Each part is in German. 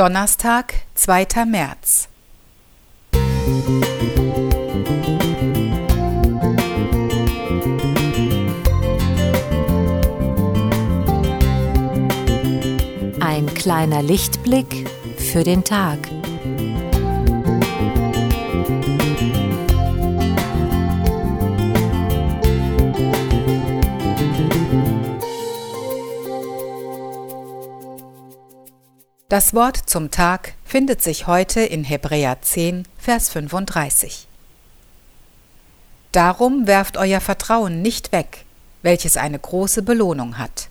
Donnerstag, 2. März. Ein kleiner Lichtblick für den Tag. Das Wort zum Tag findet sich heute in Hebräer 10, Vers 35. Darum werft euer Vertrauen nicht weg, welches eine große Belohnung hat.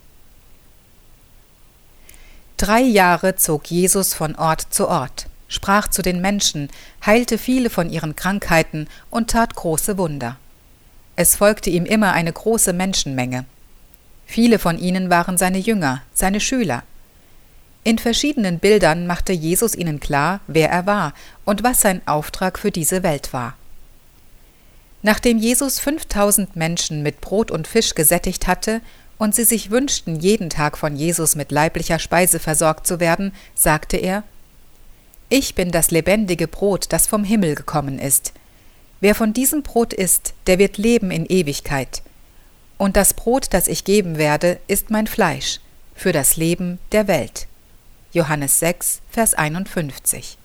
Drei Jahre zog Jesus von Ort zu Ort, sprach zu den Menschen, heilte viele von ihren Krankheiten und tat große Wunder. Es folgte ihm immer eine große Menschenmenge. Viele von ihnen waren seine Jünger, seine Schüler. In verschiedenen Bildern machte Jesus ihnen klar, wer er war und was sein Auftrag für diese Welt war. Nachdem Jesus 5000 Menschen mit Brot und Fisch gesättigt hatte und sie sich wünschten, jeden Tag von Jesus mit leiblicher Speise versorgt zu werden, sagte er, Ich bin das lebendige Brot, das vom Himmel gekommen ist. Wer von diesem Brot isst, der wird leben in Ewigkeit. Und das Brot, das ich geben werde, ist mein Fleisch, für das Leben der Welt. Johannes 6, Vers 51.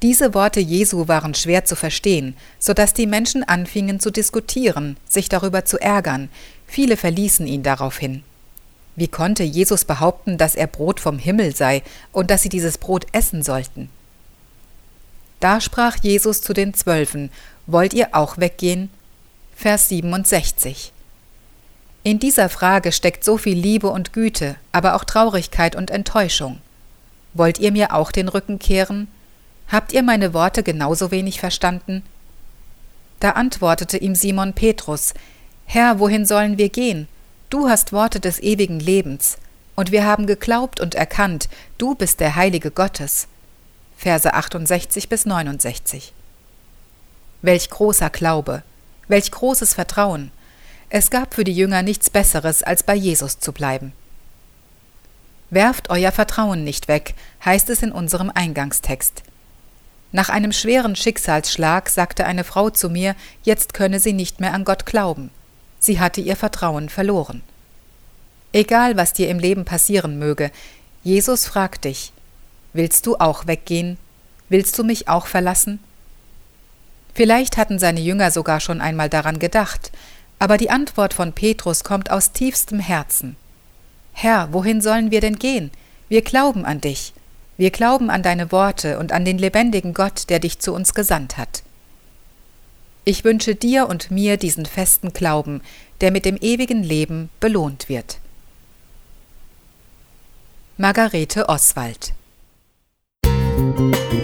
Diese Worte Jesu waren schwer zu verstehen, so dass die Menschen anfingen zu diskutieren, sich darüber zu ärgern. Viele verließen ihn daraufhin. Wie konnte Jesus behaupten, dass er Brot vom Himmel sei und dass sie dieses Brot essen sollten? Da sprach Jesus zu den Zwölfen: Wollt ihr auch weggehen? Vers 67. In dieser Frage steckt so viel Liebe und Güte, aber auch Traurigkeit und Enttäuschung. Wollt ihr mir auch den Rücken kehren? Habt ihr meine Worte genauso wenig verstanden? Da antwortete ihm Simon Petrus, Herr, wohin sollen wir gehen? Du hast Worte des ewigen Lebens, und wir haben geglaubt und erkannt, du bist der Heilige Gottes. Verse 68 bis 69. Welch großer Glaube, welch großes Vertrauen, es gab für die Jünger nichts Besseres, als bei Jesus zu bleiben. Werft euer Vertrauen nicht weg, heißt es in unserem Eingangstext. Nach einem schweren Schicksalsschlag sagte eine Frau zu mir, jetzt könne sie nicht mehr an Gott glauben. Sie hatte ihr Vertrauen verloren. Egal, was dir im Leben passieren möge, Jesus fragt dich, willst du auch weggehen? Willst du mich auch verlassen? Vielleicht hatten seine Jünger sogar schon einmal daran gedacht, aber die Antwort von Petrus kommt aus tiefstem Herzen. Herr, wohin sollen wir denn gehen? Wir glauben an dich. Wir glauben an deine Worte und an den lebendigen Gott, der dich zu uns gesandt hat. Ich wünsche dir und mir diesen festen Glauben, der mit dem ewigen Leben belohnt wird. Margarete Oswald Musik